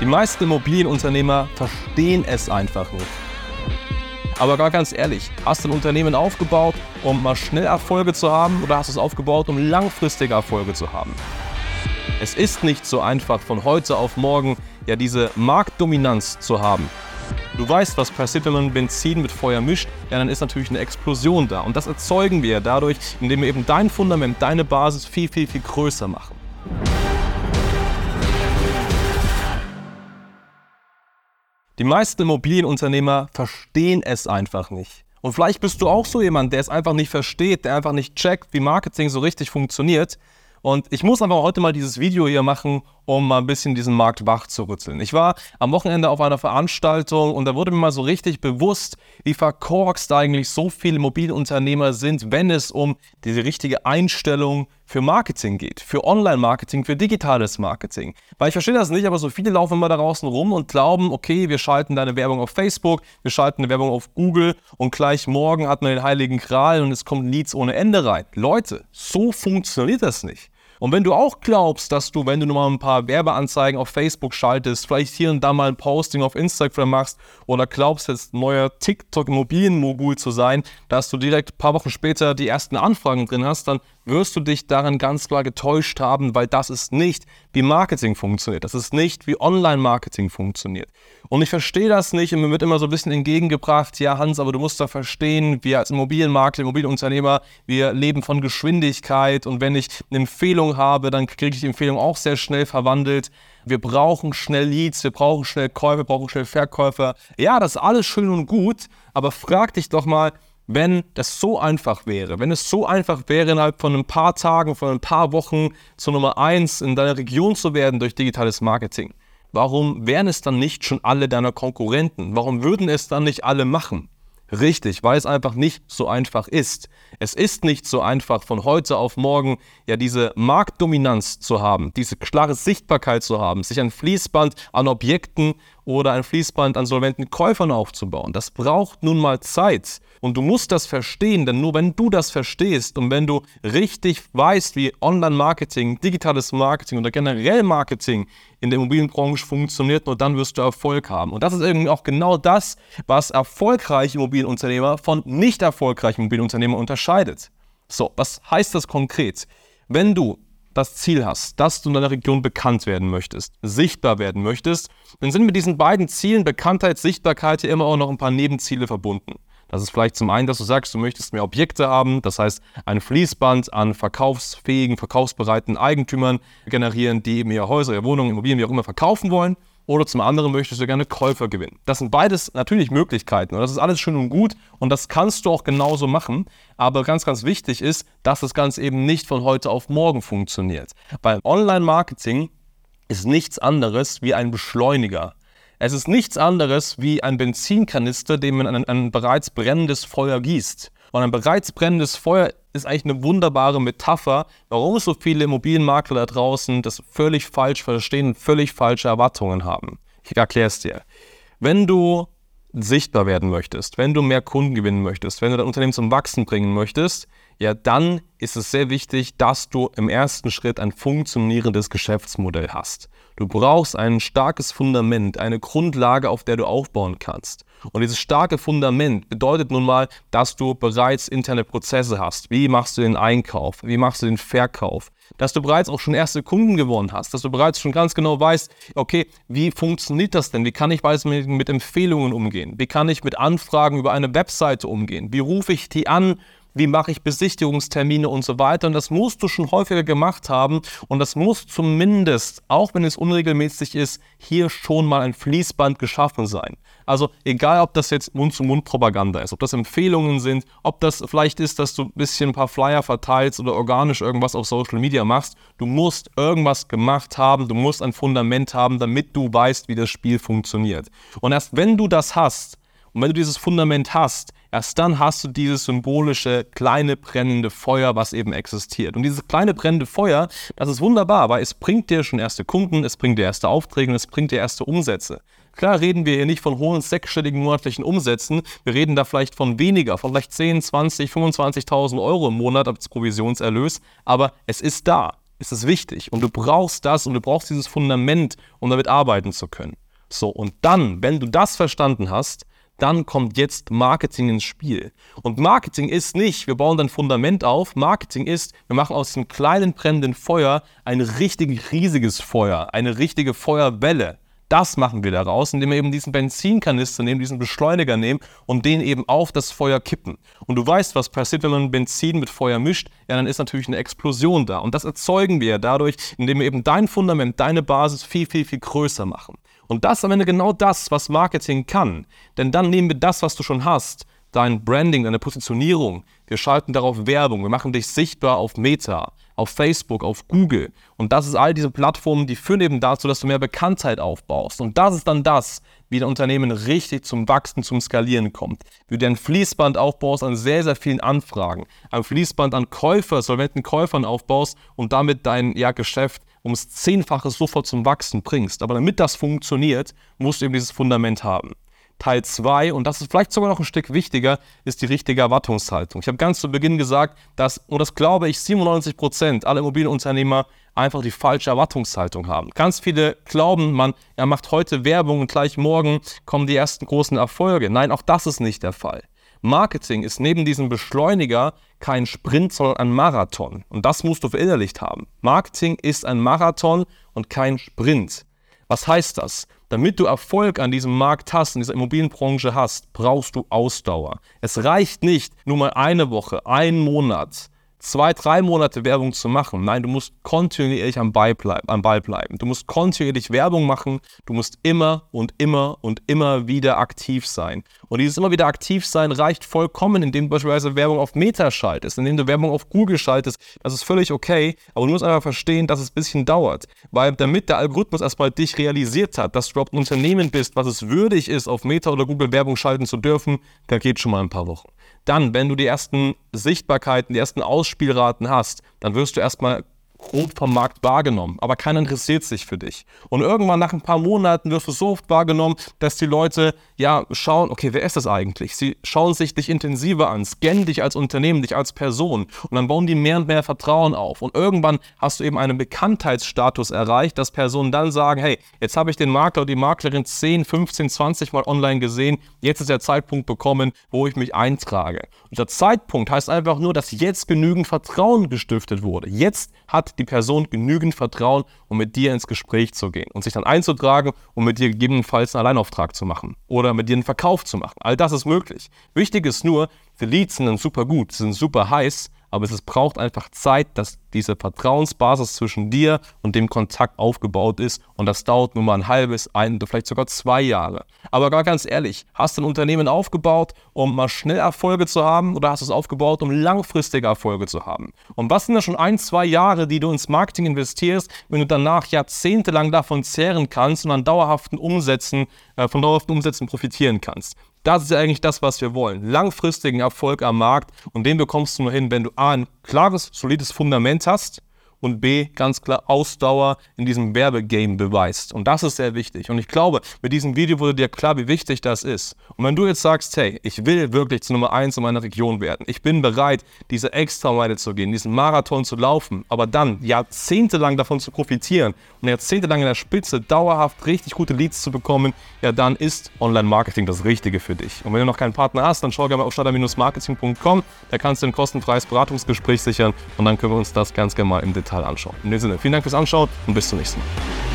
Die meisten Immobilienunternehmer verstehen es einfach nicht. Aber gar ganz ehrlich, hast du ein Unternehmen aufgebaut, um mal schnell Erfolge zu haben oder hast du es aufgebaut, um langfristige Erfolge zu haben? Es ist nicht so einfach von heute auf morgen ja diese Marktdominanz zu haben. Du weißt, was passiert, wenn man Benzin mit Feuer mischt, ja, dann ist natürlich eine Explosion da. Und das erzeugen wir dadurch, indem wir eben dein Fundament, deine Basis viel, viel, viel größer machen. Die meisten Immobilienunternehmer verstehen es einfach nicht. Und vielleicht bist du auch so jemand, der es einfach nicht versteht, der einfach nicht checkt, wie Marketing so richtig funktioniert. Und ich muss einfach heute mal dieses Video hier machen, um mal ein bisschen diesen Markt wach zu rütteln. Ich war am Wochenende auf einer Veranstaltung und da wurde mir mal so richtig bewusst, wie verkorkst eigentlich so viele Mobilunternehmer sind, wenn es um diese richtige Einstellung für Marketing geht, für Online-Marketing, für digitales Marketing. Weil ich verstehe das nicht, aber so viele laufen immer da draußen rum und glauben, okay, wir schalten deine Werbung auf Facebook, wir schalten eine Werbung auf Google und gleich morgen hat man den heiligen Kral und es kommen Leads ohne Ende rein. Leute, so funktioniert das nicht. Und wenn du auch glaubst, dass du, wenn du nochmal ein paar Werbeanzeigen auf Facebook schaltest, vielleicht hier und da mal ein Posting auf Instagram machst oder glaubst jetzt neuer TikTok-Immobilienmogul zu sein, dass du direkt ein paar Wochen später die ersten Anfragen drin hast, dann wirst du dich daran ganz klar getäuscht haben, weil das ist nicht, wie Marketing funktioniert. Das ist nicht, wie Online-Marketing funktioniert. Und ich verstehe das nicht und mir wird immer so ein bisschen entgegengebracht, ja Hans, aber du musst da verstehen, wir als Immobilienmakler, Immobilienunternehmer, wir leben von Geschwindigkeit und wenn ich eine Empfehlung habe, dann kriege ich die Empfehlung auch sehr schnell verwandelt. Wir brauchen schnell Leads, wir brauchen schnell Käufer, wir brauchen schnell Verkäufer. Ja, das ist alles schön und gut, aber frag dich doch mal, wenn das so einfach wäre, wenn es so einfach wäre, innerhalb von ein paar Tagen, von ein paar Wochen zur Nummer 1 in deiner Region zu werden durch digitales Marketing, warum wären es dann nicht schon alle deiner Konkurrenten? Warum würden es dann nicht alle machen? Richtig, weil es einfach nicht so einfach ist. Es ist nicht so einfach von heute auf morgen ja diese Marktdominanz zu haben, diese klare Sichtbarkeit zu haben, sich ein Fließband an Objekten oder ein Fließband an solventen Käufern aufzubauen. Das braucht nun mal Zeit. Und du musst das verstehen, denn nur wenn du das verstehst und wenn du richtig weißt, wie Online-Marketing, digitales Marketing oder generell Marketing in der Immobilienbranche funktioniert, nur dann wirst du Erfolg haben. Und das ist irgendwie auch genau das, was erfolgreiche Immobilienunternehmer von nicht erfolgreichen Immobilienunternehmern unterscheidet. So, was heißt das konkret? Wenn du das Ziel hast, dass du in deiner Region bekannt werden möchtest, sichtbar werden möchtest, dann sind mit diesen beiden Zielen Bekanntheit, Sichtbarkeit ja immer auch noch ein paar Nebenziele verbunden. Das ist vielleicht zum einen, dass du sagst, du möchtest mehr Objekte haben, das heißt ein Fließband an verkaufsfähigen, verkaufsbereiten Eigentümern generieren, die eben ihre Häuser, ihre Wohnungen, Immobilien, wie auch immer verkaufen wollen. Oder zum anderen möchtest du gerne Käufer gewinnen. Das sind beides natürlich Möglichkeiten und das ist alles schön und gut und das kannst du auch genauso machen. Aber ganz, ganz wichtig ist, dass das Ganze eben nicht von heute auf morgen funktioniert. Weil Online-Marketing ist nichts anderes wie ein Beschleuniger. Es ist nichts anderes wie ein Benzinkanister, den man an ein bereits brennendes Feuer gießt. Und ein bereits brennendes Feuer ist eigentlich eine wunderbare Metapher, warum so viele Immobilienmakler da draußen das völlig falsch verstehen und völlig falsche Erwartungen haben. Ich erkläre es dir. Wenn du sichtbar werden möchtest, wenn du mehr Kunden gewinnen möchtest, wenn du dein Unternehmen zum Wachsen bringen möchtest, ja, dann ist es sehr wichtig, dass du im ersten Schritt ein funktionierendes Geschäftsmodell hast. Du brauchst ein starkes Fundament, eine Grundlage, auf der du aufbauen kannst. Und dieses starke Fundament bedeutet nun mal, dass du bereits interne Prozesse hast. Wie machst du den Einkauf? Wie machst du den Verkauf? Dass du bereits auch schon erste Kunden gewonnen hast, dass du bereits schon ganz genau weißt, okay, wie funktioniert das denn? Wie kann ich mit, mit Empfehlungen umgehen? Wie kann ich mit Anfragen über eine Webseite umgehen? Wie rufe ich die an? Wie mache ich Besichtigungstermine und so weiter. Und das musst du schon häufiger gemacht haben. Und das muss zumindest, auch wenn es unregelmäßig ist, hier schon mal ein Fließband geschaffen sein. Also egal, ob das jetzt Mund-zu-Mund-Propaganda ist, ob das Empfehlungen sind, ob das vielleicht ist, dass du ein bisschen ein paar Flyer verteilst oder organisch irgendwas auf Social Media machst, du musst irgendwas gemacht haben, du musst ein Fundament haben, damit du weißt, wie das Spiel funktioniert. Und erst wenn du das hast, und wenn du dieses Fundament hast, erst dann hast du dieses symbolische kleine brennende Feuer, was eben existiert. Und dieses kleine brennende Feuer, das ist wunderbar, weil es bringt dir schon erste Kunden, es bringt dir erste Aufträge und es bringt dir erste Umsätze. Klar reden wir hier nicht von hohen sechsstelligen monatlichen Umsätzen, wir reden da vielleicht von weniger, von vielleicht 10, 20, 25.000 Euro im Monat als Provisionserlös, aber es ist da. ist es wichtig. Und du brauchst das und du brauchst dieses Fundament, um damit arbeiten zu können. So, und dann, wenn du das verstanden hast, dann kommt jetzt Marketing ins Spiel. Und Marketing ist nicht, wir bauen ein Fundament auf. Marketing ist, wir machen aus diesem kleinen brennenden Feuer ein richtig riesiges Feuer, eine richtige Feuerwelle. Das machen wir daraus, indem wir eben diesen Benzinkanister nehmen, diesen Beschleuniger nehmen und den eben auf das Feuer kippen. Und du weißt, was passiert, wenn man Benzin mit Feuer mischt? Ja, dann ist natürlich eine Explosion da. Und das erzeugen wir dadurch, indem wir eben dein Fundament, deine Basis viel, viel, viel größer machen. Und das ist am Ende genau das, was Marketing kann. Denn dann nehmen wir das, was du schon hast, dein Branding, deine Positionierung, wir schalten darauf Werbung, wir machen dich sichtbar auf Meta, auf Facebook, auf Google. Und das ist all diese Plattformen, die führen eben dazu, dass du mehr Bekanntheit aufbaust. Und das ist dann das, wie dein Unternehmen richtig zum Wachsen, zum Skalieren kommt. Wie du ein Fließband aufbaust an sehr, sehr vielen Anfragen. Ein Fließband an Käufer, solventen Käufern aufbaust und damit dein ja, Geschäft ums Zehnfache sofort zum Wachsen bringst. Aber damit das funktioniert, musst du eben dieses Fundament haben. Teil 2, und das ist vielleicht sogar noch ein Stück wichtiger, ist die richtige Erwartungshaltung. Ich habe ganz zu Beginn gesagt, dass, und das glaube ich, 97 Prozent aller Immobilienunternehmer einfach die falsche Erwartungshaltung haben. Ganz viele glauben, man er macht heute Werbung und gleich morgen kommen die ersten großen Erfolge. Nein, auch das ist nicht der Fall. Marketing ist neben diesem Beschleuniger kein Sprint, sondern ein Marathon. Und das musst du verinnerlicht haben. Marketing ist ein Marathon und kein Sprint. Was heißt das? Damit du Erfolg an diesem Markt hast, in dieser Immobilienbranche hast, brauchst du Ausdauer. Es reicht nicht, nur mal eine Woche, einen Monat, zwei, drei Monate Werbung zu machen. Nein, du musst kontinuierlich am Ball, bleib, am Ball bleiben. Du musst kontinuierlich Werbung machen. Du musst immer und immer und immer wieder aktiv sein. Und dieses immer wieder aktiv sein reicht vollkommen, indem du beispielsweise Werbung auf Meta schaltest, indem du Werbung auf Google schaltest. Das ist völlig okay. Aber du musst einfach verstehen, dass es ein bisschen dauert. Weil damit der Algorithmus erstmal dich realisiert hat, dass du überhaupt ein Unternehmen bist, was es würdig ist, auf Meta oder Google Werbung schalten zu dürfen, da geht schon mal ein paar Wochen. Dann, wenn du die ersten Sichtbarkeiten, die ersten Ausspielraten hast, dann wirst du erstmal grob vom Markt wahrgenommen, aber keiner interessiert sich für dich. Und irgendwann nach ein paar Monaten wirst du so oft wahrgenommen, dass die Leute ja schauen, okay, wer ist das eigentlich? Sie schauen sich dich intensiver an, scannen dich als Unternehmen, dich als Person und dann bauen die mehr und mehr Vertrauen auf. Und irgendwann hast du eben einen Bekanntheitsstatus erreicht, dass Personen dann sagen, hey, jetzt habe ich den Makler oder die Maklerin 10, 15, 20 Mal online gesehen, jetzt ist der Zeitpunkt bekommen, wo ich mich eintrage. Und der Zeitpunkt heißt einfach nur, dass jetzt genügend Vertrauen gestiftet wurde. Jetzt hat die Person genügend Vertrauen, um mit dir ins Gespräch zu gehen und sich dann einzutragen und mit dir gegebenenfalls einen Alleinauftrag zu machen oder mit dir einen Verkauf zu machen. All das ist möglich. Wichtig ist nur, die Leads sind dann super gut, sind super heiß, aber es braucht einfach Zeit, dass diese Vertrauensbasis zwischen dir und dem Kontakt aufgebaut ist. Und das dauert nur mal ein halbes, ein oder vielleicht sogar zwei Jahre. Aber gar ganz ehrlich, hast du ein Unternehmen aufgebaut, um mal schnell Erfolge zu haben oder hast du es aufgebaut, um langfristige Erfolge zu haben? Und was sind da schon ein, zwei Jahre, die du ins Marketing investierst, wenn du danach jahrzehntelang davon zehren kannst und an dauerhaften Umsätzen, äh, von dauerhaften Umsätzen profitieren kannst? Das ist ja eigentlich das, was wir wollen. Langfristigen Erfolg am Markt und den bekommst du nur hin, wenn du A, ein klares, solides Fundament hast und B, ganz klar Ausdauer in diesem Werbegame beweist. Und das ist sehr wichtig. Und ich glaube, mit diesem Video wurde dir klar, wie wichtig das ist. Und wenn du jetzt sagst, hey, ich will wirklich zu Nummer 1 in meiner Region werden, ich bin bereit, diese Extrameile zu gehen, diesen Marathon zu laufen, aber dann jahrzehntelang davon zu profitieren und jahrzehntelang in der Spitze dauerhaft richtig gute Leads zu bekommen, ja, dann ist Online-Marketing das Richtige für dich. Und wenn du noch keinen Partner hast, dann schau gerne mal auf starter-marketing.com, da kannst du ein kostenfreies Beratungsgespräch sichern und dann können wir uns das ganz gerne mal im Detail anschauen. In dem Sinne, vielen Dank fürs Anschauen und bis zum nächsten Mal.